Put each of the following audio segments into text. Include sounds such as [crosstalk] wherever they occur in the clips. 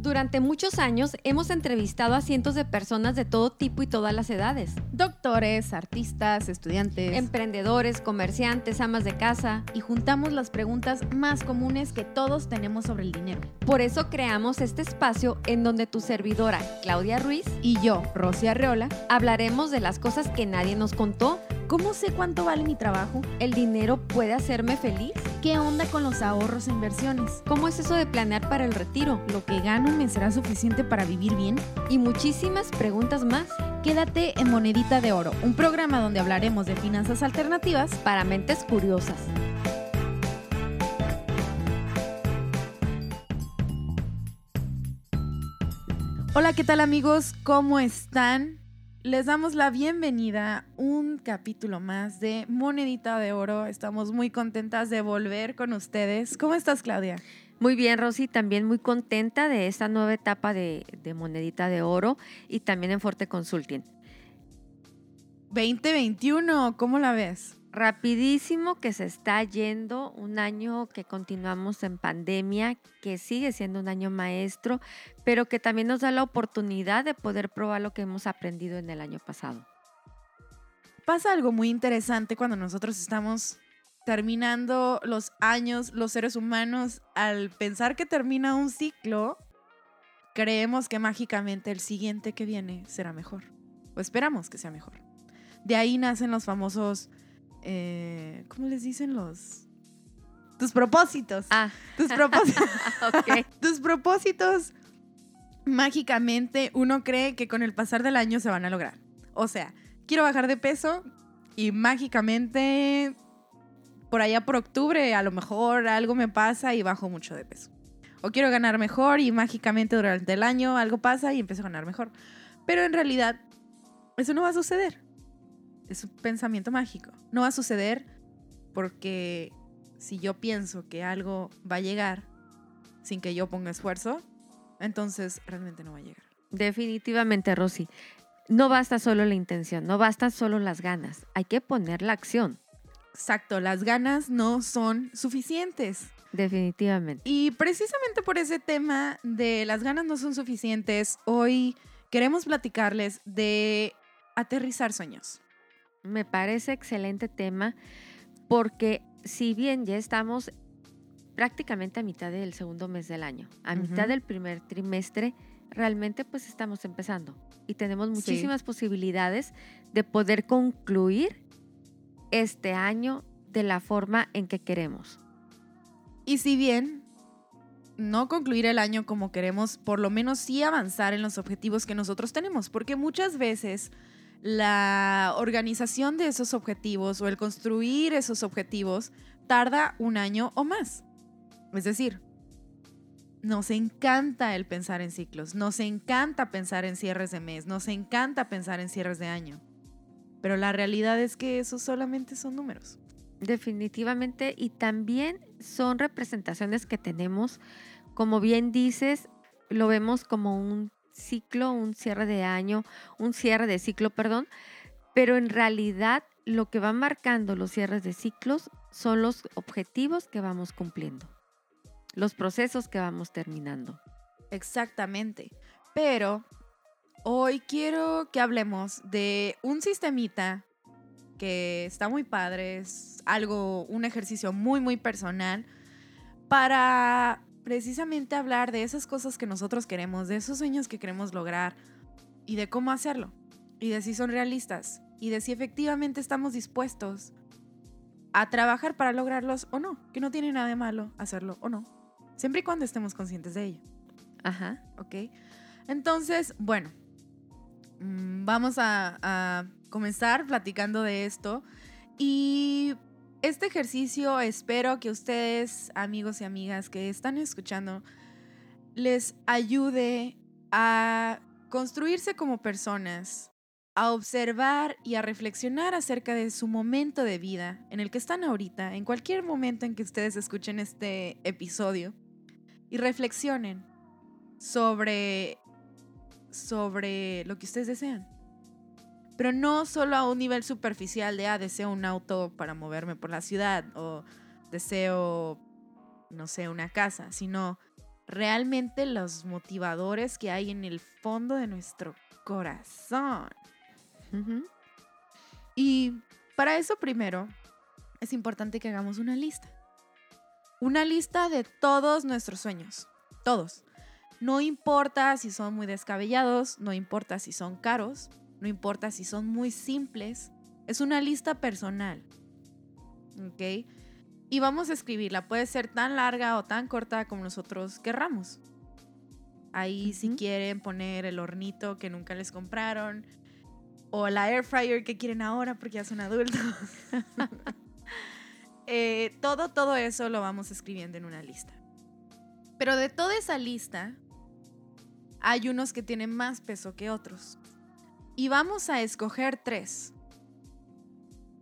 Durante muchos años hemos entrevistado a cientos de personas de todo tipo y todas las edades. Doctores, artistas, estudiantes, Emprendedores, comerciantes, amas de casa. y juntamos las preguntas más comunes que todos tenemos sobre el dinero. Por eso creamos este espacio en donde tu servidora, Claudia Ruiz, Y yo, Rosy Arreola, hablaremos de las cosas que nadie nos contó. ¿Cómo sé cuánto vale mi trabajo? ¿El dinero puede hacerme feliz? ¿Qué onda con los ahorros e inversiones? ¿Cómo es eso de planear para el retiro? ¿Lo que gano me será suficiente para vivir bien? Y muchísimas preguntas más Quédate en Monedita de Oro, un programa donde hablaremos de finanzas alternativas para mentes curiosas. Hola, ¿qué tal amigos? ¿Cómo están? Les damos la bienvenida a un capítulo más de Monedita de Oro. Estamos muy contentas de volver con ustedes. ¿Cómo estás, Claudia? Muy bien, Rosy, también muy contenta de esta nueva etapa de, de Monedita de Oro y también en Forte Consulting. 2021, ¿cómo la ves? Rapidísimo que se está yendo, un año que continuamos en pandemia, que sigue siendo un año maestro, pero que también nos da la oportunidad de poder probar lo que hemos aprendido en el año pasado. Pasa algo muy interesante cuando nosotros estamos terminando los años, los seres humanos, al pensar que termina un ciclo, creemos que mágicamente el siguiente que viene será mejor. O esperamos que sea mejor. De ahí nacen los famosos, eh, ¿cómo les dicen los? Tus propósitos. Ah, Tus propósitos. [laughs] ok. [laughs] tus propósitos, mágicamente uno cree que con el pasar del año se van a lograr. O sea, quiero bajar de peso y mágicamente por allá por octubre a lo mejor algo me pasa y bajo mucho de peso. O quiero ganar mejor y mágicamente durante el año algo pasa y empiezo a ganar mejor. Pero en realidad eso no va a suceder. Es un pensamiento mágico. No va a suceder porque si yo pienso que algo va a llegar sin que yo ponga esfuerzo, entonces realmente no va a llegar. Definitivamente, Rosy. No basta solo la intención, no bastan solo las ganas, hay que poner la acción, Exacto, las ganas no son suficientes. definitivamente. Y precisamente por ese tema de las ganas no son suficientes, hoy queremos platicarles de aterrizar sueños. Me parece excelente tema porque si bien ya estamos prácticamente a mitad del segundo mes del año, a mitad del primer trimestre, realmente pues estamos empezando y tenemos Sí. muchísimas posibilidades de poder concluir este año de la forma en que queremos. Y si bien no concluir el año como queremos, por lo menos sí avanzar en los objetivos que nosotros tenemos, porque muchas veces la organización de esos objetivos o el construir esos objetivos tarda un año o más. Es decir, nos encanta el pensar en ciclos, nos encanta pensar en cierres de mes, nos encanta pensar en cierres de año. Pero la realidad es que esos solamente son números. Definitivamente, y también son representaciones que tenemos, como bien dices, lo vemos como un ciclo, un cierre de año, un cierre de ciclo, perdón, pero en realidad lo que va marcando los cierres de ciclos son los objetivos que vamos cumpliendo, los procesos que vamos terminando. Exactamente. Pero hoy quiero que hablemos de un sistemita que está muy padre, es algo, un ejercicio muy, muy personal para precisamente hablar de esas cosas que nosotros queremos, de esos sueños que queremos lograr y de cómo hacerlo, y de si son realistas, y de si efectivamente estamos dispuestos a trabajar para lograrlos o no, que no tiene nada de malo hacerlo o no, siempre y cuando estemos conscientes de ello. Ajá. ¿ok? Entonces, bueno, mm, vamos a, a comenzar platicando de esto. Y este ejercicio espero que ustedes, amigos y amigas que están escuchando, les ayude a construirse como personas, a observar y a reflexionar acerca de su momento de vida en el que están ahorita, en cualquier momento en que ustedes escuchen este episodio, y reflexionen sobre, sobre lo que ustedes desean. Pero no solo a un nivel superficial de, ah, deseo un auto para moverme por la ciudad o deseo, no sé, una casa, sino realmente los motivadores que hay en el fondo de nuestro corazón. Y para eso primero es importante que hagamos una lista. Una lista de todos nuestros sueños. Todos. No importa si son muy descabellados, no importa si son caros, no importa si son muy simples. Es una lista personal. ¿Ok? Y vamos a escribirla. Puede ser tan larga o tan corta como nosotros querramos. Ahí si quieren poner el hornito que nunca les compraron, o la air fryer que quieren ahora porque ya son adultos. [laughs] Eh, todo, todo eso lo vamos escribiendo en una lista. Pero de toda esa lista, hay unos que tienen más peso que otros. Y vamos a escoger tres.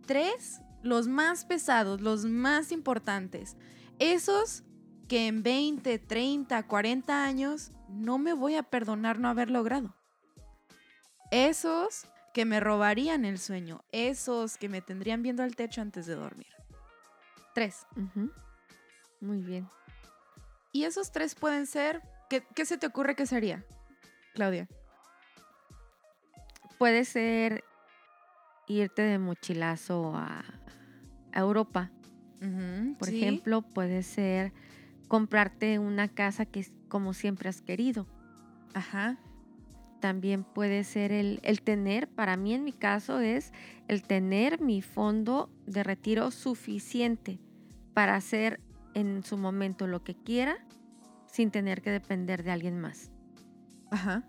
Tres, los más pesados, los más importantes. Esos que en 20, 30, 40 años no me voy a perdonar no haber logrado. Esos que me robarían el sueño. Esos que me tendrían viendo al techo antes de dormir. Tres. Muy bien. Y esos tres pueden ser. ¿Qué, qué se te ocurre que sería, Claudia? Puede ser irte de mochilazo a, a Europa. Por sí. ejemplo, puede ser comprarte una casa que es como siempre has querido. Ajá. También puede ser el, el tener, para mí en mi caso es el tener mi fondo de retiro suficiente para hacer en su momento lo que quiera sin tener que depender de alguien más. Ajá.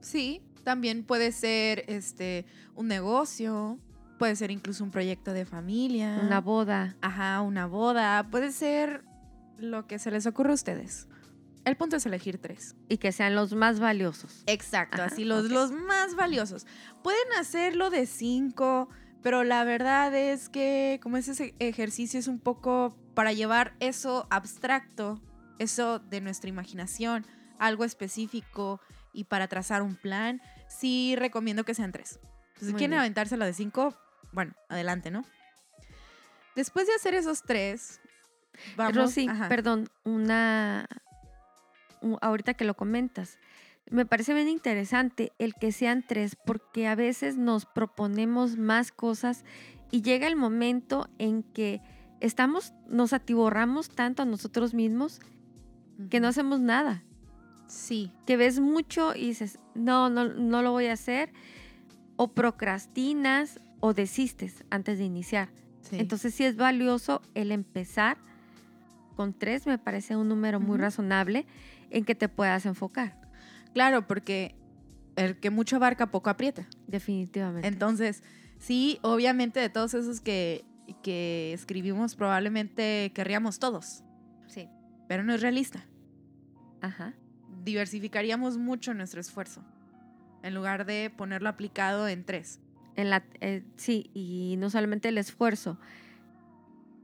Sí, también puede ser este un negocio, puede ser incluso un proyecto de familia. Una boda. Ajá, una boda, puede ser lo que se les ocurra a ustedes. El punto es elegir tres. y que sean los más valiosos. Exacto, Ajá, así los, los más valiosos. Pueden hacerlo de cinco, pero la verdad es que como ese ejercicio es un poco para llevar eso abstracto, eso de nuestra imaginación, algo específico y para trazar un plan, sí recomiendo que sean tres. Entonces, si quieren bien. aventárselo de cinco, bueno, adelante, ¿no? Después de hacer esos tres, vamos... Rosy, ajá. perdón, una. ahorita que lo comentas, me parece bien interesante el que sean tres, porque a veces nos proponemos más cosas y llega el momento en que estamos, nos atiborramos tanto a nosotros mismos que no hacemos nada. Sí, Que ves mucho y dices, no, no, no lo voy a hacer, o procrastinas o desistes antes de iniciar. sí. Entonces sí es valioso el empezar con tres, me parece un número muy razonable en que te puedas enfocar, Claro, porque el que mucho abarca poco aprieta. definitivamente. Entonces, sí, obviamente de todos esos que, que escribimos, probablemente querríamos todos, sí. pero no es realista. Ajá. Diversificaríamos mucho nuestro esfuerzo en lugar de ponerlo aplicado en tres. En la, eh, sí, y no solamente el esfuerzo,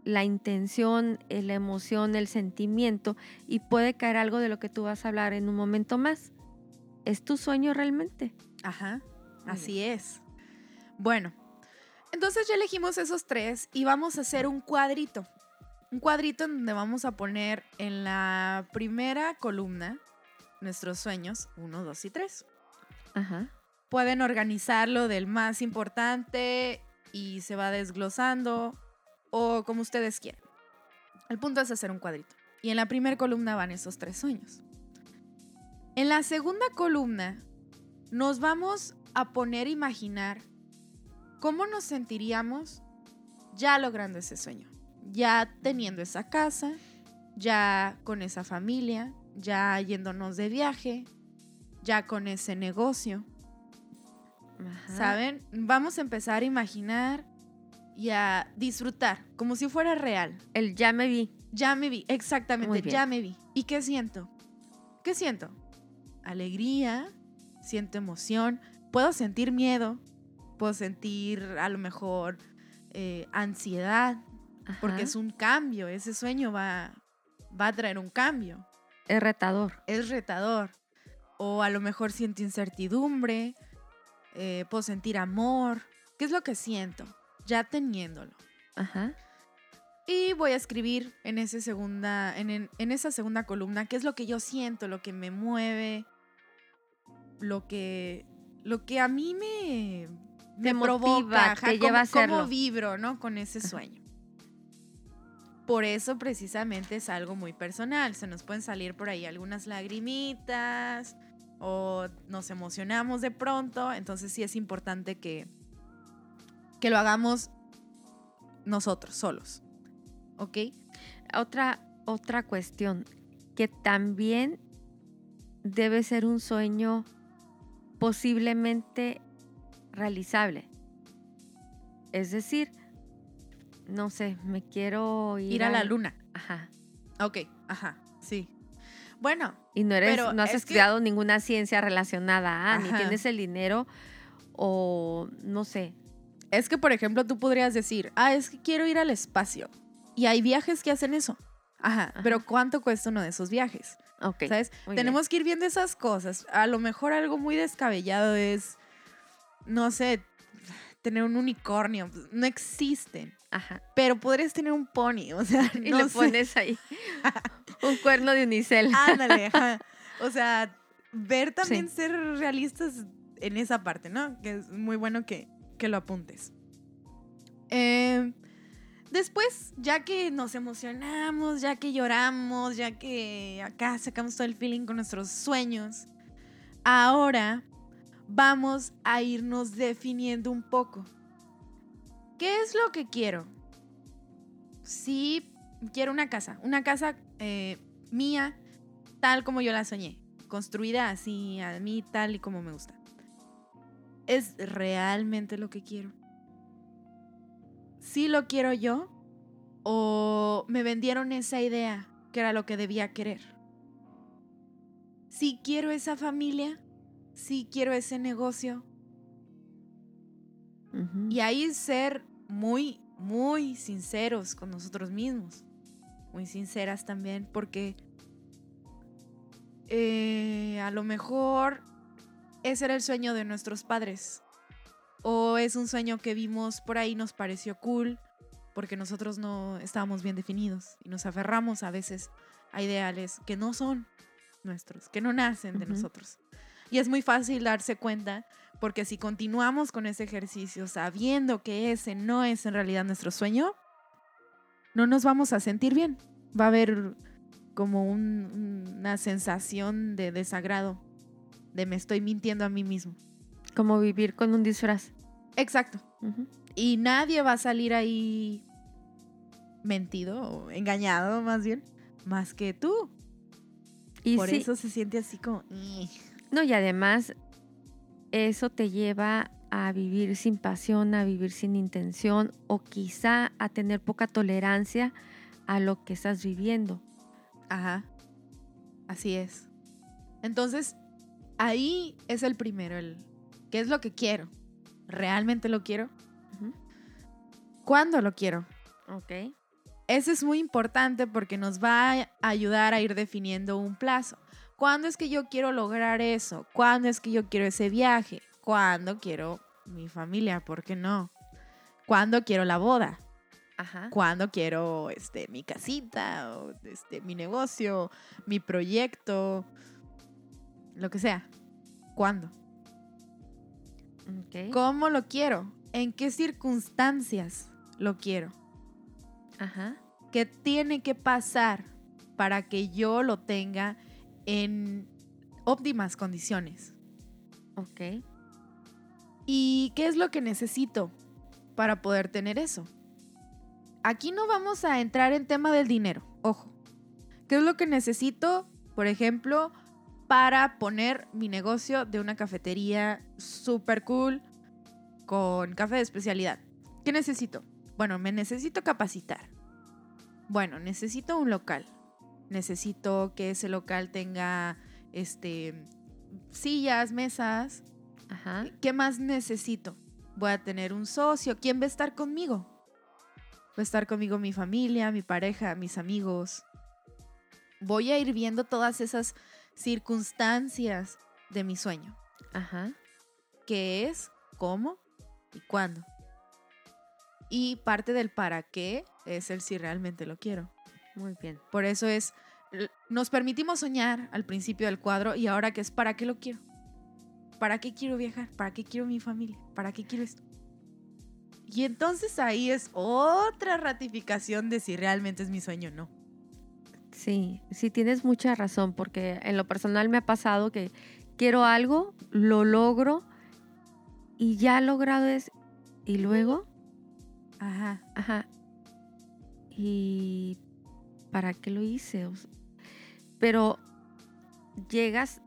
la intención, eh, la emoción, el sentimiento, y puede caer algo de lo que tú vas a hablar en un momento más. ¿Es tu sueño realmente? Ajá, Muy así es. Bueno, entonces ya elegimos esos tres y vamos a hacer un cuadrito. Un cuadrito en donde vamos a poner en la primera columna nuestros sueños, uno, dos y tres. Ajá. Pueden organizarlo del más importante y se va desglosando o como ustedes quieran. El punto es hacer un cuadrito. Y en la primera columna van esos tres sueños. En la segunda columna nos vamos a poner a imaginar cómo nos sentiríamos ya logrando ese sueño. Ya teniendo esa casa, ya con esa familia, ya yéndonos de viaje, ya con ese negocio. Ajá. ¿Saben? Vamos a empezar a imaginar y a disfrutar, como si fuera real. El ya me vi. Ya me vi, exactamente, ya me vi. ¿Y qué siento? ¿Qué siento? Alegría, siento emoción, puedo sentir miedo, puedo sentir a lo mejor eh, ansiedad, porque es un cambio, ese sueño va, va a traer un cambio, Es retador. es retador. O a lo mejor siento incertidumbre, eh, puedo sentir amor. ¿Qué es lo que siento? Ya teniéndolo. Ajá. Y voy a escribir en, ese segunda, en, en- en esa segunda columna qué es lo que yo siento, lo que me mueve, lo que, lo que a mí me, me motiva, provoca, lleva cómo- a cómo vibro, ¿no? Con ese sueño. Por eso precisamente es algo muy personal. Se nos pueden salir por ahí algunas lagrimitas o nos emocionamos de pronto. Entonces sí es importante que, que lo hagamos nosotros, solos. ¿Ok? Otra, otra cuestión, que también debe ser un sueño posiblemente realizable. Es decir, no sé, me quiero ir, Ir a la luna. Ajá. Ok, ajá, sí. Bueno, Y no eres, Pero no has que- estudiado ninguna ciencia relacionada, a, ni Ajá. tienes el dinero o no sé. es que por ejemplo tú podrías decir, ah, es que quiero ir al espacio. Y hay viajes que hacen eso. Ajá, Ajá. pero ¿cuánto cuesta uno de esos viajes? Ok. ¿Sabes? bien. Tenemos que ir viendo esas cosas. A lo mejor algo muy descabellado es, no sé, tener un unicornio. No existen. Ajá. Pero podrías tener un pony, o sea, [laughs] Y no le sé. pones ahí [laughs] un cuerno de unicel. Ándale, [laughs] ajá. O sea, ver también Sí. ser realistas en esa parte, ¿no? Que es muy bueno que, que lo apuntes. Eh, después, ya que nos emocionamos, ya que lloramos, ya que acá sacamos todo el feeling con nuestros sueños, ahora vamos a irnos definiendo un poco. ¿Qué es lo que quiero? Sí, quiero una casa. Una casa eh, mía, tal como yo la soñé. Construida así, a mí tal y como me gusta. ¿Es realmente lo que quiero? ¿Sí lo quiero yo? ¿O me vendieron esa idea que era lo que debía querer? ¿Sí quiero esa familia? ¿Sí quiero ese negocio? Y ahí ser muy, muy sinceros con nosotros mismos. Muy sinceras también, porque eh, a lo mejor ese era el sueño de nuestros padres. O es un sueño que vimos por ahí, nos pareció cool, porque nosotros no estábamos bien definidos y nos aferramos a veces a ideales que no son nuestros, que no nacen de nosotros. Y es muy fácil darse cuenta porque si continuamos con ese ejercicio sabiendo que ese no es en realidad nuestro sueño, no nos vamos a sentir bien. Va a haber como un- una sensación de desagrado, de me estoy mintiendo a mí mismo. Como vivir con un disfraz. Exacto. Y nadie va a salir ahí mentido o engañado más bien, más que tú. Y Por sí, eso se siente así como... No, y además eso te lleva a vivir sin pasión, a vivir sin intención o quizá a tener poca tolerancia a lo que estás viviendo. Ajá. Así es. Entonces, ahí es el primero, el ¿qué es lo que quiero? ¿Realmente lo quiero? ¿Cuándo lo quiero? Ok. Eso es muy importante porque nos va a ayudar a ir definiendo un plazo. ¿Cuándo es que yo quiero lograr eso? ¿Cuándo es que yo quiero ese viaje? ¿Cuándo quiero mi familia? ¿Por qué no? ¿Cuándo quiero la boda? Ajá. ¿Cuándo quiero este, mi casita? O este, mi negocio, mi proyecto, lo que sea. ¿Cuándo? ¿Cómo lo quiero? ¿En qué circunstancias lo quiero? Ajá. ¿Qué tiene que pasar para que yo lo tenga en óptimas condiciones? Ok. ¿Y qué es lo que necesito para poder tener eso? Aquí no vamos a entrar en tema del dinero, ojo. ¿Qué es lo que necesito, por ejemplo, para poner mi negocio de una cafetería super cool con café de especialidad? ¿Qué necesito? Bueno, me necesito capacitar. Bueno, necesito un local. Necesito que ese local tenga este sillas, mesas, Ajá. ¿Qué más necesito? Voy a tener un socio. ¿Quién va a estar conmigo? Va a estar conmigo mi familia, mi pareja, mis amigos. Voy a ir viendo todas esas circunstancias de mi sueño. Ajá. ¿Qué es? ¿Cómo? ¿Y cuándo? Y parte del para qué es el si realmente lo quiero. Muy bien. Por eso es, nos permitimos soñar al principio del cuadro y ahora que es para qué lo quiero. ¿Para qué quiero viajar? ¿Para qué quiero mi familia? ¿Para qué quiero esto? Y entonces ahí es otra ratificación de si realmente es mi sueño o no. Sí, sí tienes mucha razón, porque en lo personal me ha pasado que quiero algo, lo logro y ya logrado es, y luego, Ajá. ajá, y ¿para qué lo hice? O pero llegas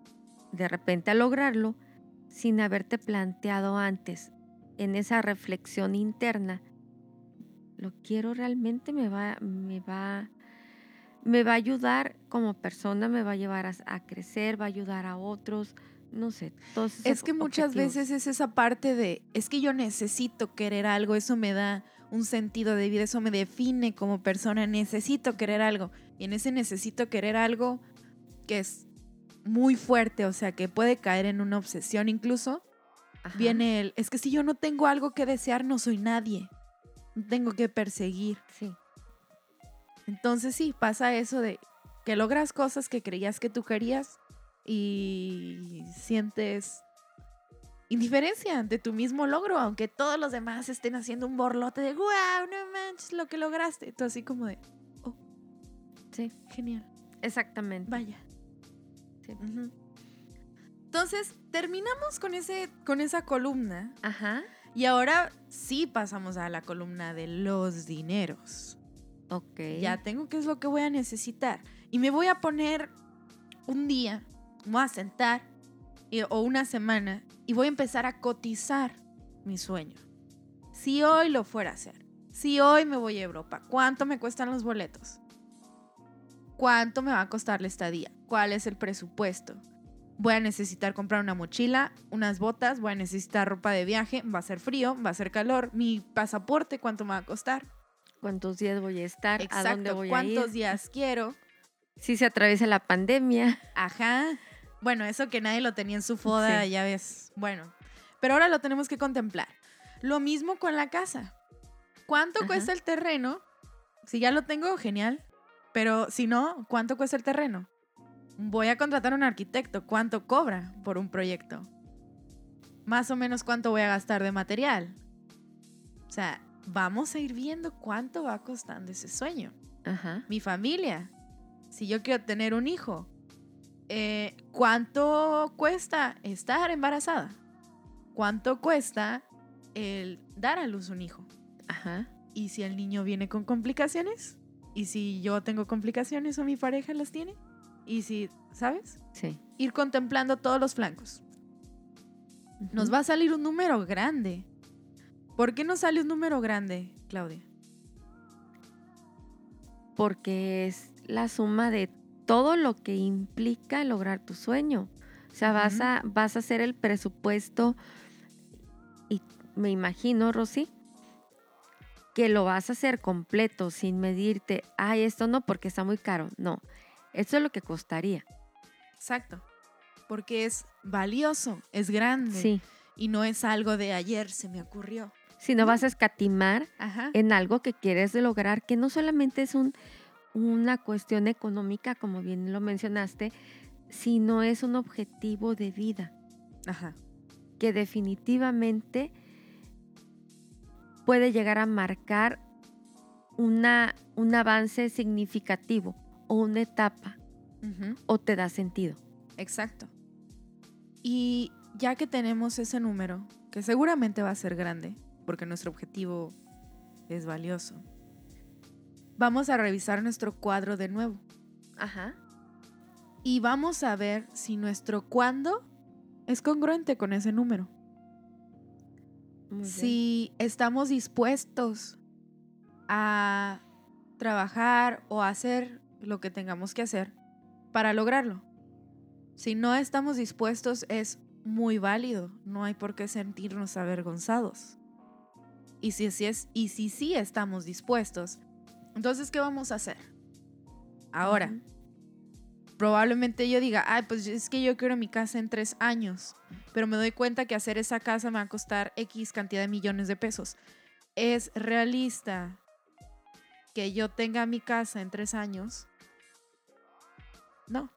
de repente a lograrlo sin haberte planteado antes en esa reflexión interna. ¿Lo quiero realmente? ¿Me va, me va, me va a ayudar como persona? ¿Me va a llevar a, a crecer? ¿Va a ayudar a otros? No sé. Todos esos Es que muchas objetivos. veces es esa parte de, es que yo necesito querer algo, eso me da un sentido de vida, eso me define como persona, necesito querer algo. Y en ese necesito querer algo que es muy fuerte, o sea, que puede caer en una obsesión incluso, Ajá. viene el, es que si yo no tengo algo que desear, no soy nadie. No tengo que perseguir. Sí. Entonces sí, pasa eso de que logras cosas que creías que tú querías y sientes indiferencia ante tu mismo logro, aunque todos los demás estén haciendo un borlote de wow, no manches lo que lograste. Tú así como de, oh, Sí, genial, exactamente. vaya. Sí. Entonces, terminamos con, ese, con esa columna Ajá. y ahora sí pasamos a la columna de los dineros. Ok. Ya tengo qué es lo que voy a necesitar. Y me voy a poner un día, me voy a sentar y- o una semana y voy a empezar a cotizar mi sueño. Si hoy lo fuera a hacer, si hoy me voy a Europa, ¿cuánto me cuestan los boletos? ¿Cuánto me va a costar la estadía? ¿Cuál es el presupuesto? Voy a necesitar comprar una mochila, unas botas, voy a necesitar ropa de viaje, va a ser frío, va a ser calor, mi pasaporte, ¿cuánto me va a costar? ¿Cuántos días voy a estar? ¿A dónde voy a cuántos ir? días quiero. Si se atraviesa la pandemia. Ajá. Bueno, eso que nadie lo tenía en su foda, Sí. ya ves. Bueno, pero ahora lo tenemos que contemplar. Lo mismo con la casa. ¿Cuánto Ajá. cuesta el terreno? Si ya lo tengo, genial. Pero si no, ¿cuánto cuesta el terreno? Voy a contratar a un arquitecto. ¿Cuánto cobra por un proyecto? Más o menos cuánto voy a gastar de material. O sea, vamos a ir viendo cuánto va costando ese sueño Ajá. mi familia, si yo quiero tener un hijo, eh, ¿cuánto cuesta estar embarazada? ¿Cuánto cuesta el dar a luz un hijo? Ajá. ¿Y si el niño viene con complicaciones? ¿Y si yo tengo complicaciones o mi pareja las tiene? ¿Y si, sabes? Sí. Ir contemplando todos los flancos. Nos va a salir un número grande. ¿Por qué nos sale un número grande, Claudia? Porque es la suma de todo lo que implica lograr tu sueño. O sea, vas, a, vas a hacer el presupuesto y me imagino, Rosy, que lo vas a hacer completo sin medirte, ay, esto no porque está muy caro. No, esto es lo que costaría. Exacto. Porque es valioso, es grande. Sí. Y no es algo de ayer se me ocurrió. Si no vas a escatimar Ajá. en algo que quieres lograr, que no solamente es un, una cuestión económica, como bien lo mencionaste, sino es un objetivo de vida Ajá. que definitivamente puede llegar a marcar una, un avance significativo o una etapa o te da sentido. Exacto. Y ya que tenemos ese número, que seguramente va a ser grande, porque nuestro objetivo es valioso, vamos a revisar nuestro cuadro de nuevo. Ajá. Y vamos a ver si nuestro cuándo es congruente con ese número. si estamos dispuestos a trabajar o hacer lo que tengamos que hacer para lograrlo. Si no estamos dispuestos es muy válido, no hay por qué sentirnos avergonzados. Y si, si es, y si sí estamos dispuestos, entonces ¿qué vamos a hacer? Ahora, probablemente yo diga, ay, pues es que yo quiero mi casa en tres años, pero me doy cuenta que hacer esa casa me va a costar X cantidad de millones de pesos. ¿Es realista que yo tenga mi casa en tres años? No,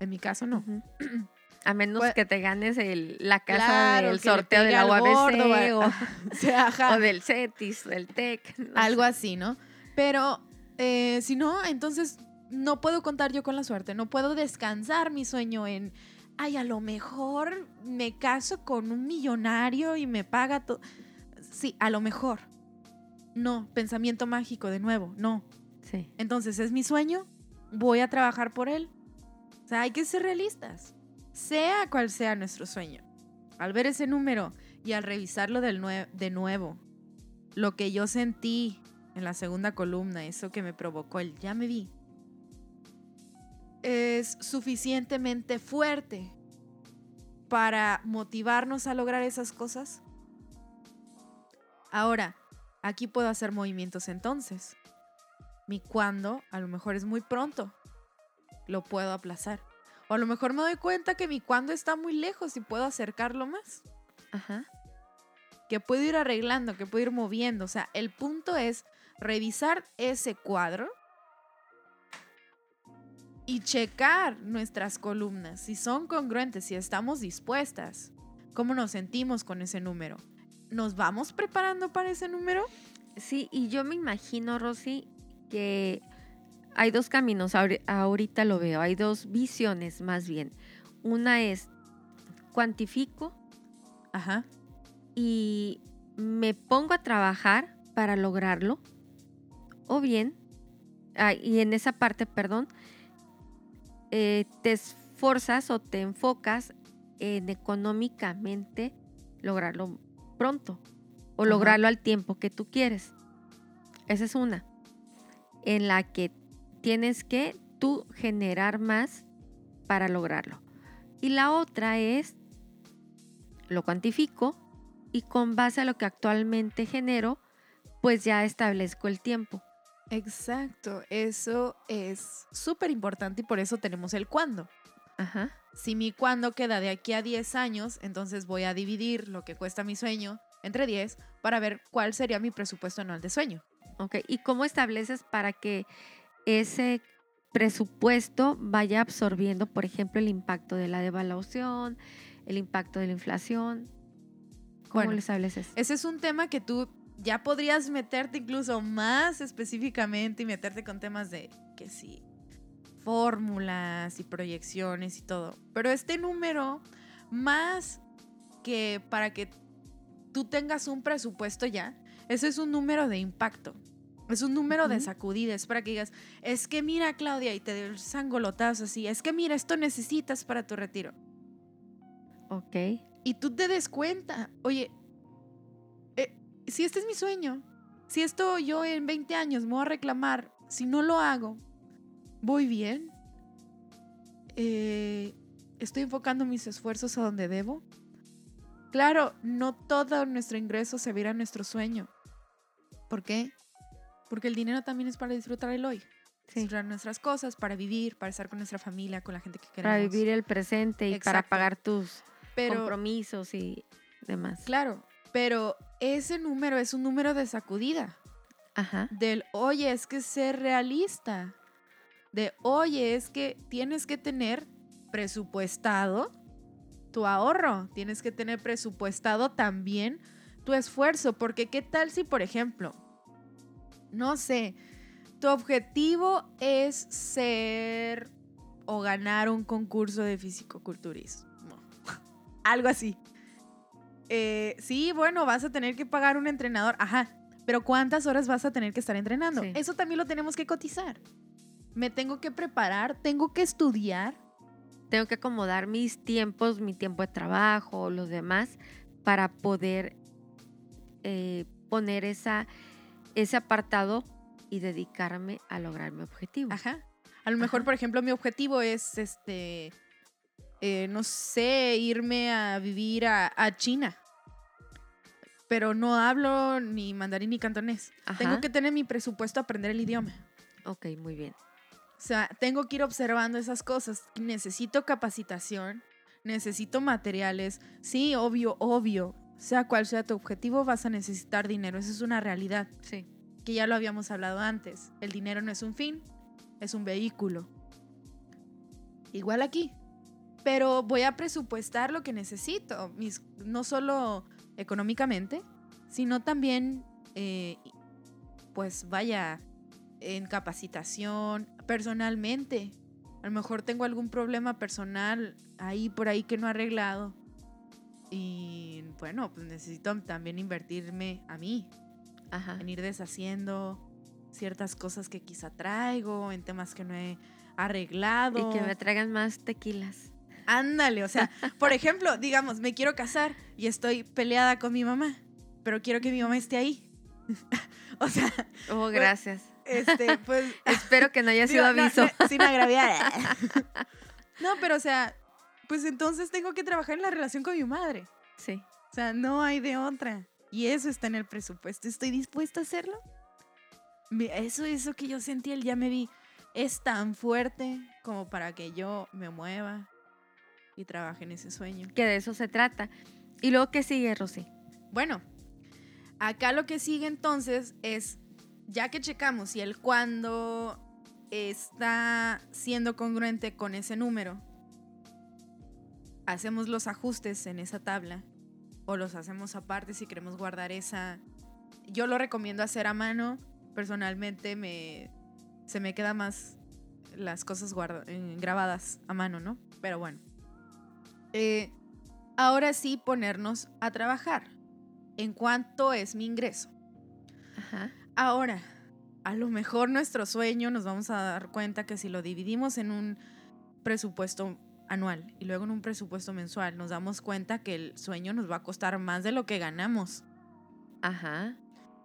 en mi caso no. [clears throat] A menos Pues- que te ganes el, la casa Claro, del sorteo del gordo, o, [laughs] o sea, [laughs] o del CETIS, del TEC. no algo sé. así, ¿no? Pero eh, si no, entonces no puedo contar yo con la suerte, no puedo descansar mi sueño en, ay, a lo mejor me caso con un millonario y me paga todo. Sí, a lo mejor. No, pensamiento mágico de nuevo, no. Sí. Entonces, ¿es mi sueño? Voy a trabajar por él. O sea, hay que ser realistas. Sea cual sea nuestro sueño. Al ver ese número y al revisarlo del nue- de nuevo, lo que yo sentí en la segunda columna, eso que me provocó el ya me vi, es suficientemente fuerte para motivarnos a lograr esas cosas. Ahora, aquí puedo hacer movimientos entonces. Mi cuándo a lo mejor es muy pronto. Lo puedo aplazar. O a lo mejor me doy cuenta que mi cuándo está muy lejos y puedo acercarlo más. Ajá. Que puedo ir arreglando, que puedo ir moviendo. O sea, el punto es revisar ese cuadro y checar nuestras columnas, si son congruentes, si estamos dispuestas, cómo nos sentimos con ese número. ¿Nos vamos preparando para ese número? Sí, y yo me imagino, Rosy, que hay dos caminos, ahori- ahorita lo veo, hay dos visiones más bien. Una es cuantifico Ajá. y me pongo a trabajar para lograrlo, o bien, ah, y en esa parte, perdón, eh, te esforzas o te enfocas en económicamente lograrlo pronto o Ajá. lograrlo al tiempo que tú quieres. Esa es una, en la que tienes que tú generar más para lograrlo. Y la otra es, lo cuantifico y con base a lo que actualmente genero, pues ya establezco el tiempo. Exacto, eso es súper importante y por eso tenemos el cuándo. Ajá. Si mi cuándo queda de aquí a 10 años, entonces voy a dividir lo que cuesta mi sueño entre 10 para ver cuál sería mi presupuesto anual de sueño. Ok. ¿Y cómo estableces para que ese presupuesto vaya absorbiendo, por ejemplo, el impacto de la devaluación, el impacto de la inflación? ¿Cómo Bueno, lo estableces? Ese es un tema que tú ya podrías meterte incluso más específicamente y meterte con temas de que sí, fórmulas y proyecciones y todo. Pero este número, más que para que tú tengas un presupuesto ya, ese es un número de impacto. Es un número de Ujú. sacudida, es para que digas, es que mira, Claudia, y te des sangolotazo así, es que mira, esto necesitas para tu retiro. Ok. Y tú te des cuenta, oye, si este es mi sueño, si esto yo en 20 años me voy a reclamar, si no lo hago, ¿voy bien? Eh, ¿Estoy enfocando mis esfuerzos a donde debo? Claro, no todo nuestro ingreso se verá a nuestro sueño. ¿Por qué? Porque el dinero también es para disfrutar el hoy. Sí. Disfrutar nuestras cosas, para vivir, para estar con nuestra familia, con la gente que queremos. Para vivir el presente y para Exacto. pagar tus Pero, compromisos y demás. Claro, pero ese número es un número de sacudida. Ajá. Del, oye, es que ser realista. De, oye, es que tienes que tener presupuestado tu ahorro. Tienes que tener presupuestado también tu esfuerzo. Porque qué tal si, por ejemplo, no sé, tu objetivo es ser o ganar un concurso de fisicoculturismo. [laughs] Algo así. Eh, sí, bueno, vas a tener que pagar un entrenador. Ajá. Pero ¿cuántas horas vas a tener que estar entrenando? Sí. Eso también lo tenemos que cotizar. Me tengo que preparar, tengo que estudiar. Tengo que acomodar mis tiempos, mi tiempo de trabajo, los demás, para poder eh, poner esa, ese apartado y dedicarme a lograr mi objetivo. Ajá. A lo mejor, Ajá. por ejemplo, mi objetivo es, este, eh, no sé, irme a vivir a, a China. Pero no hablo ni mandarín ni cantonés. Tengo que tener mi presupuesto a aprender el idioma. Ok, muy bien. O sea, tengo que ir observando esas cosas. Necesito capacitación, necesito materiales. Sí, obvio, obvio. sea cual sea tu objetivo, vas a necesitar dinero. Esa es una realidad. Sí. Que ya lo habíamos hablado antes. El dinero no es un fin, es un vehículo. Igual aquí. Pero voy a presupuestar lo que necesito. Mis, no solo económicamente, sino también, eh, pues vaya, en capacitación, personalmente. A lo mejor tengo algún problema personal ahí por ahí que no he arreglado. Y bueno, pues necesito también invertirme a mí, Ajá. en ir deshaciendo ciertas cosas que quizá traigo, en temas que no he arreglado. Y que me traigan más tequilas. Ándale, o sea, por ejemplo, digamos, me quiero casar y estoy peleada con mi mamá, pero quiero que mi mamá esté ahí. [laughs] o sea, Oh, gracias. este, pues [laughs] Espero que no haya [laughs] sido Digo, aviso. no, sin agraviar. no, pero o sea, pues entonces tengo que trabajar en la relación con mi madre. Sí. O sea, no hay de otra. Y eso está en el presupuesto. ¿Estoy dispuesta a hacerlo? Eso, eso que yo sentí, el ya me vi, es tan fuerte como para que yo me mueva y trabaje en ese sueño. Que de eso se trata. ¿Y luego qué sigue, Rosy? Bueno, acá lo que sigue entonces es, ya que checamos si el cuándo está siendo congruente con ese número, hacemos los ajustes en esa tabla o los hacemos aparte si queremos guardar esa. Yo lo recomiendo hacer a mano. Personalmente me, se me queda más las cosas guarda- eh, grabadas a mano, ¿no? Pero bueno. Eh, ahora sí ponernos a trabajar en cuánto es mi ingreso. Ajá. Ahora, a lo mejor nuestro sueño nos vamos a dar cuenta que si lo dividimos en un presupuesto anual y luego en un presupuesto mensual, nos damos cuenta que el sueño nos va a costar más de lo que ganamos. Ajá.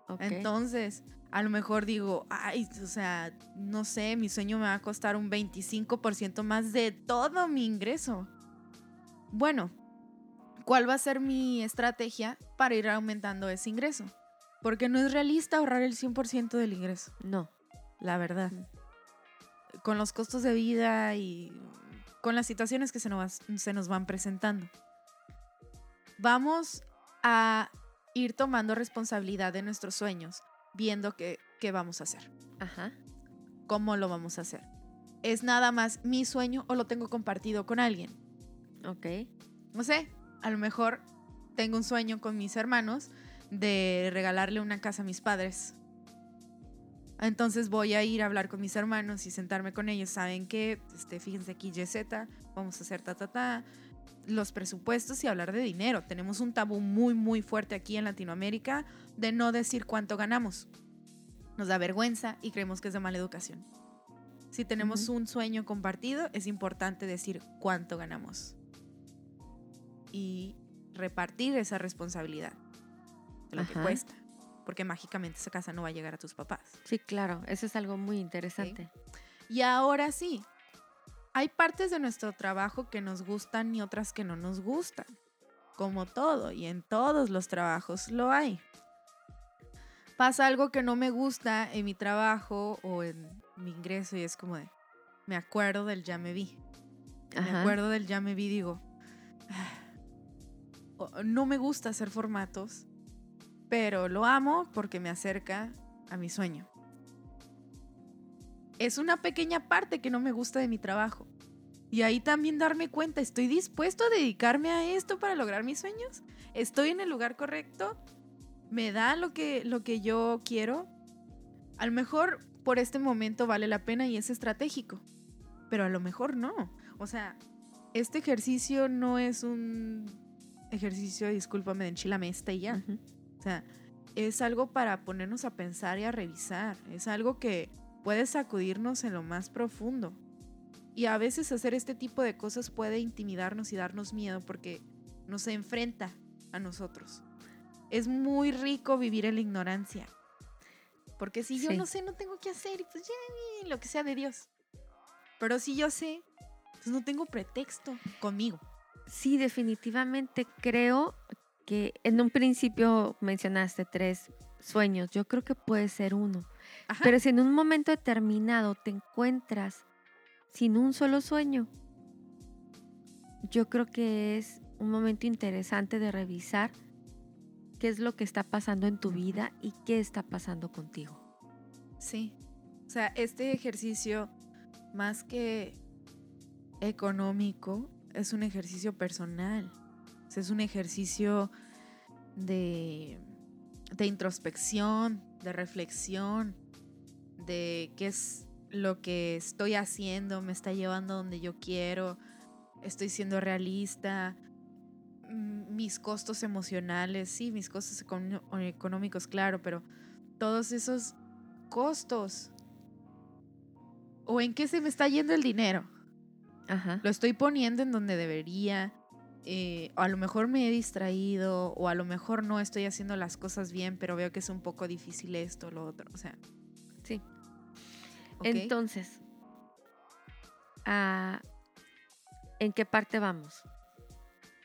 Ok. Entonces, a lo mejor digo, ay, o sea, no sé, mi sueño me va a costar un 25% más de todo mi ingreso. Bueno, ¿cuál va a ser mi estrategia para ir aumentando ese ingreso? Porque no es realista ahorrar el 100% del ingreso, no. la verdad. Con los costos de vida y con las situaciones que se nos, se nos van presentando. Vamos a ir tomando responsabilidad de nuestros sueños, viendo qué, qué vamos a hacer, Ajá. cómo lo vamos a hacer. ¿Es nada más mi sueño o lo tengo compartido con alguien? Ok. No sé, a lo mejor tengo un sueño con mis hermanos de regalarle una casa a mis padres. Entonces voy a ir a hablar con mis hermanos y sentarme con ellos. ¿Saben qué? Este, fíjense aquí, YZ, vamos a hacer ta, ta, ta. Los presupuestos y hablar de dinero. Tenemos un tabú muy, muy fuerte aquí en Latinoamérica de no decir cuánto ganamos. Nos da vergüenza y creemos que es de mala educación. Si tenemos un sueño compartido, es importante decir cuánto ganamos y repartir esa responsabilidad de lo que cuesta. Porque mágicamente esa casa no va a llegar a tus papás. Sí, claro. Eso es algo muy interesante. Y ahora sí, hay partes de nuestro trabajo que nos gustan y otras que no nos gustan. Como todo, y en todos los trabajos lo hay. Pasa algo que no me gusta en mi trabajo o en mi ingreso y es como de, me acuerdo del ya me vi. Me acuerdo del ya me vi, digo, "Ah, no me gusta hacer formatos, pero lo amo porque me acerca a mi sueño. Es una pequeña parte que no me gusta de mi trabajo. Y ahí también darme cuenta, ¿estoy dispuesto a dedicarme a esto para lograr mis sueños? ¿Estoy en el lugar correcto? ¿Me da lo que, lo que yo quiero? A lo mejor por este momento vale la pena y es estratégico, pero a lo mejor no. O sea, este ejercicio no es un ejercicio, discúlpame, de enchilame esta y ya. O sea, es algo para ponernos a pensar y a revisar. Es algo que puede sacudirnos en lo más profundo. Y a veces hacer este tipo de cosas puede intimidarnos y darnos miedo porque nos enfrenta a nosotros. Es muy rico vivir en la ignorancia. Porque si yo Sí. no sé, no tengo que hacer y pues ya, lo que sea de Dios. Pero si yo sé, pues no tengo pretexto conmigo. Sí, definitivamente creo que en un principio mencionaste tres sueños. Yo creo que puede ser uno. Ajá. Pero si en un momento determinado te encuentras sin un solo sueño, yo creo que es un momento interesante de revisar qué es lo que está pasando en tu vida y qué está pasando contigo. Sí. O sea, este ejercicio, más que económico, es un ejercicio personal. Es un ejercicio de, de introspección, de reflexión, de qué es lo que estoy haciendo, me está llevando donde yo quiero, estoy siendo realista, mm, mis costos emocionales, sí, mis costos económicos, claro, pero todos esos costos. ¿O en qué se me está yendo el dinero? Ajá. Lo estoy poniendo en donde debería. eh, o a lo mejor me he distraído, o a lo mejor no estoy haciendo las cosas bien, pero veo que es un poco difícil esto, lo otro. O sea, Sí. Entonces, ah, ¿en qué parte vamos?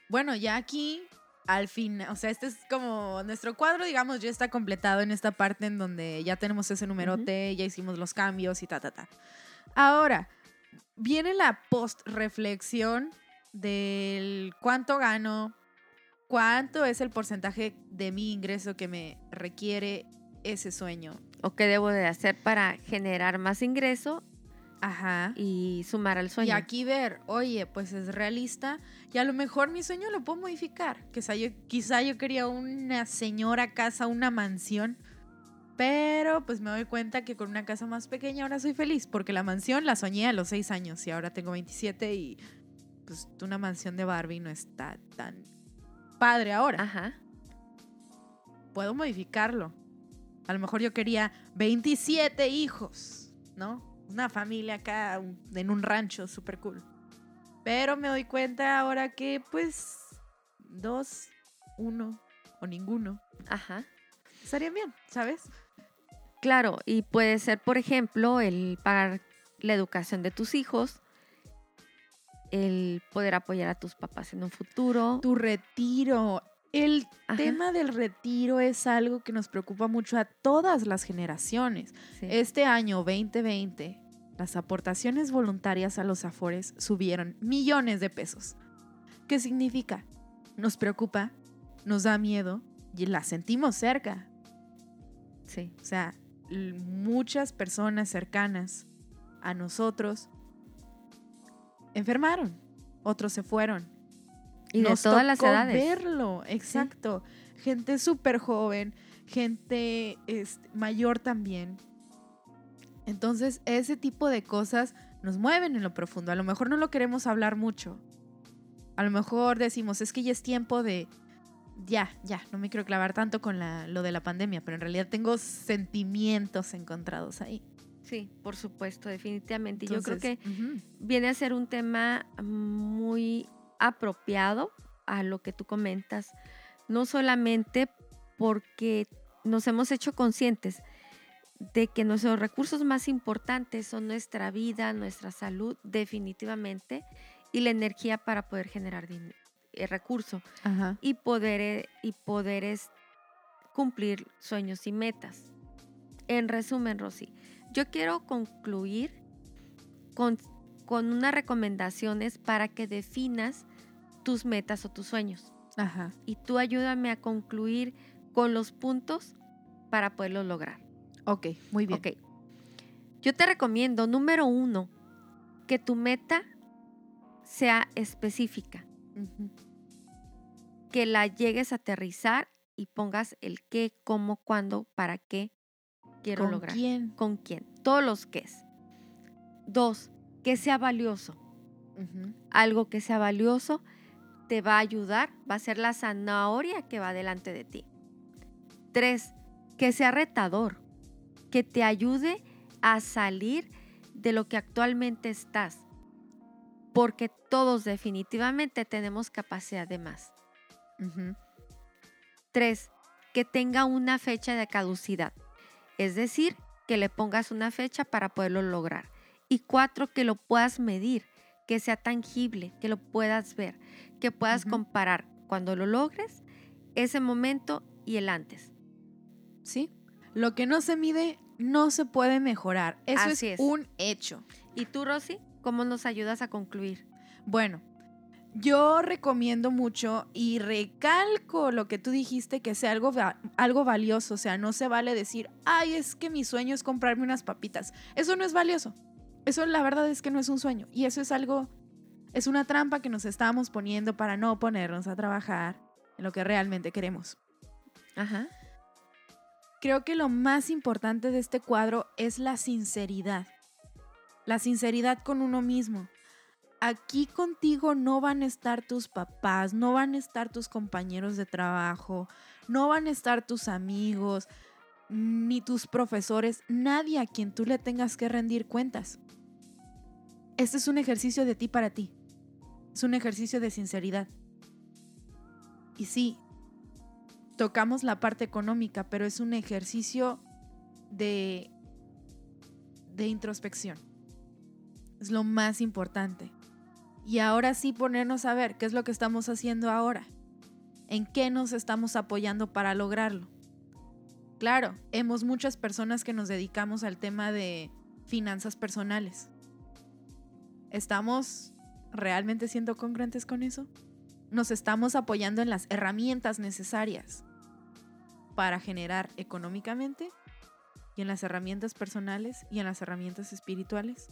Bueno, ya aquí, al fin, o sea, este es como nuestro cuadro, digamos, ya está completado en esta parte en donde ya tenemos ese numerote, ya hicimos los cambios y ta, ta, ta. Ahora, viene la post-reflexión del cuánto gano, cuánto es el porcentaje de mi ingreso que me requiere ese sueño. ¿O qué debo de hacer para generar más ingreso Ajá. y sumar al sueño? Y aquí ver, oye, pues es realista y a lo mejor mi sueño lo puedo modificar. Quizá yo, quizá yo quería una señora casa, una mansión, pero pues me doy cuenta que con una casa más pequeña ahora soy feliz, porque la mansión la soñé a los 6 años y ahora tengo 27 y pues una mansión de Barbie no está tan padre ahora. Ajá. Puedo modificarlo. A lo mejor yo quería 27 hijos, ¿no? Una familia acá en un rancho súper cool. Pero me doy cuenta ahora que pues dos, uno o ninguno Ajá. Estarían bien, ¿sabes? Claro, y puede ser, por ejemplo, el pagar la educación de tus hijos, el poder apoyar a tus papás en un futuro. Tu retiro. El Ajá, tema del retiro es algo que nos preocupa mucho a todas las generaciones. sí. Este año 2020, las aportaciones voluntarias a los Afores subieron millones de pesos. ¿Qué significa? Nos preocupa, nos da miedo y la sentimos cerca. Sí. O sea, muchas personas cercanas a nosotros enfermaron, otros se fueron. Y de Nos todas las edades. verlo, exacto. Gente súper joven, gente este, mayor también. Entonces, ese tipo de cosas nos mueven en lo profundo. A lo mejor no lo queremos hablar mucho. A lo mejor decimos, es que ya es tiempo de... Ya, ya, no me quiero clavar tanto con la- lo de la pandemia, pero en realidad tengo sentimientos encontrados ahí. Sí, por supuesto, definitivamente. Y Yo creo que Entonces, viene a ser un tema muy apropiado a lo que tú comentas, no solamente porque nos hemos hecho conscientes de que nuestros recursos más importantes son nuestra vida, nuestra salud, definitivamente, y la energía para poder generar din- eh, recurso Ajá. y poder, eh, y poder es cumplir sueños y metas. En resumen, Rosy, yo quiero concluir con, con unas recomendaciones para que definas tus metas o tus sueños. Ajá. Y tú ayúdame a concluir con los puntos para poderlo lograr. Ok, muy bien. Ok. Yo te recomiendo, número uno, que tu meta sea específica. Que la llegues a aterrizar y pongas el qué, cómo, cuándo, para qué quiero ¿Con lograr. quién? ¿Con quién? Todos los qués. Dos, que sea valioso. Algo que sea valioso te va a ayudar, va a ser la zanahoria que va delante de ti. Tres, que sea retador, que te ayude a salir de lo que actualmente estás, porque todos definitivamente tenemos capacidad de más. Tres, que tenga una fecha de caducidad, es decir, que le pongas una fecha para poderlo lograr. Y cuatro, que lo puedas medir, que sea tangible, que lo puedas ver, que puedas comparar cuando lo logres ese momento y el antes. ¿Sí? Lo que no se mide no se puede mejorar. Eso Así es, es. un hecho. ¿Y tú, Rosy, cómo nos ayudas a concluir? Bueno, yo recomiendo mucho y recalco lo que tú dijiste, que sea algo, algo valioso. O sea, no se vale decir, ay, es que mi sueño es comprarme unas papitas. Eso no es valioso. Eso la verdad es que no es un sueño. Y eso es algo, es una trampa que nos estamos poniendo para no ponernos a trabajar en lo que realmente queremos. Ajá. Creo que lo más importante de este cuadro es la sinceridad. La sinceridad con uno mismo aquí contigo no van a estar tus papás, no van a estar tus compañeros de trabajo, no van a estar tus amigos, ni tus profesores, nadie a quien tú le tengas que rendir cuentas. Este es un ejercicio de ti para ti. Es un ejercicio de sinceridad. Y sí, tocamos la parte económica, pero es un ejercicio de, de introspección. Es lo más importante. Y ahora sí ponernos a ver qué es lo que estamos haciendo ahora. ¿En qué nos estamos apoyando para lograrlo? Claro, hemos muchas personas que nos dedicamos al tema de finanzas personales. ¿Estamos realmente siendo congruentes con eso? Nos estamos apoyando en las herramientas necesarias para generar económicamente y en las herramientas personales y en las herramientas espirituales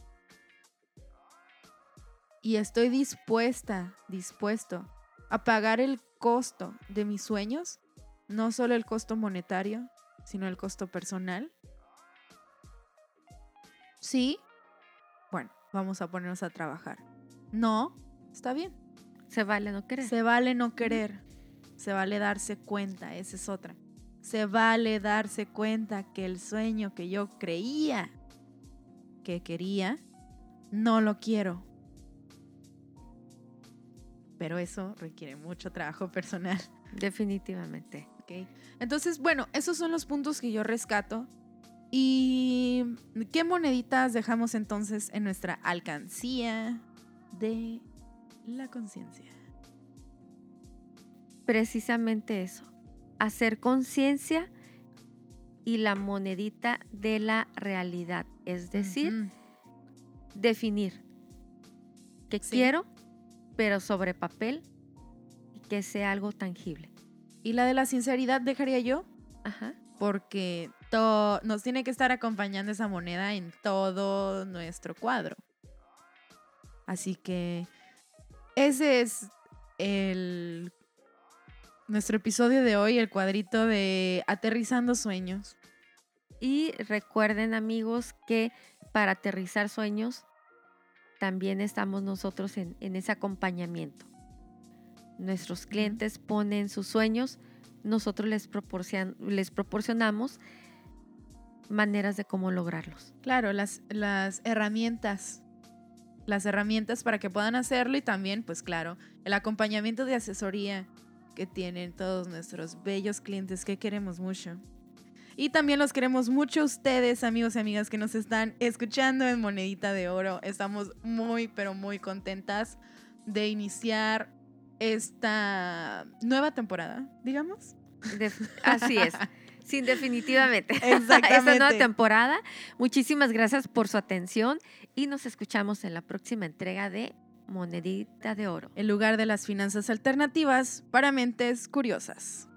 y estoy dispuesta, dispuesto a pagar el costo de mis sueños, no solo el costo monetario, sino el costo personal. Sí, bueno, vamos a ponernos a trabajar. No, está bien. Se vale no querer. Se vale no querer. Se vale darse cuenta, esa es otra. Se vale darse cuenta que el sueño que yo creía que quería, no lo quiero pero eso requiere mucho trabajo personal. Definitivamente. Okay. Entonces, bueno, esos son los puntos que yo rescato. ¿Y qué moneditas dejamos entonces en nuestra alcancía de la conciencia? Precisamente eso, hacer conciencia y la monedita de la realidad, es decir, definir qué quiero, pero sobre papel y que sea algo tangible. Y la de la sinceridad dejaría yo, Ajá. porque nos tiene que estar acompañando esa moneda en todo nuestro cuadro. Así que ese es el nuestro episodio de hoy, el cuadrito de aterrizando sueños. Y recuerden amigos que para aterrizar sueños también estamos nosotros en, ese acompañamiento. Nuestros clientes ponen sus sueños, nosotros les, les proporcionamos maneras de cómo lograrlos. Claro, las, las herramientas, las herramientas para que puedan hacerlo y también, pues claro, el acompañamiento de asesoría que tienen todos nuestros bellos clientes que queremos mucho. Y también los queremos mucho ustedes, amigos y amigas que nos están escuchando en Monedita de Oro. Estamos muy, pero muy contentas de iniciar esta nueva temporada, digamos. así es. Sí, definitivamente. Exactamente. [laughs] Esta nueva temporada. Muchísimas gracias por su atención y nos escuchamos en la próxima entrega de Monedita de Oro. El lugar de las finanzas alternativas para mentes curiosas.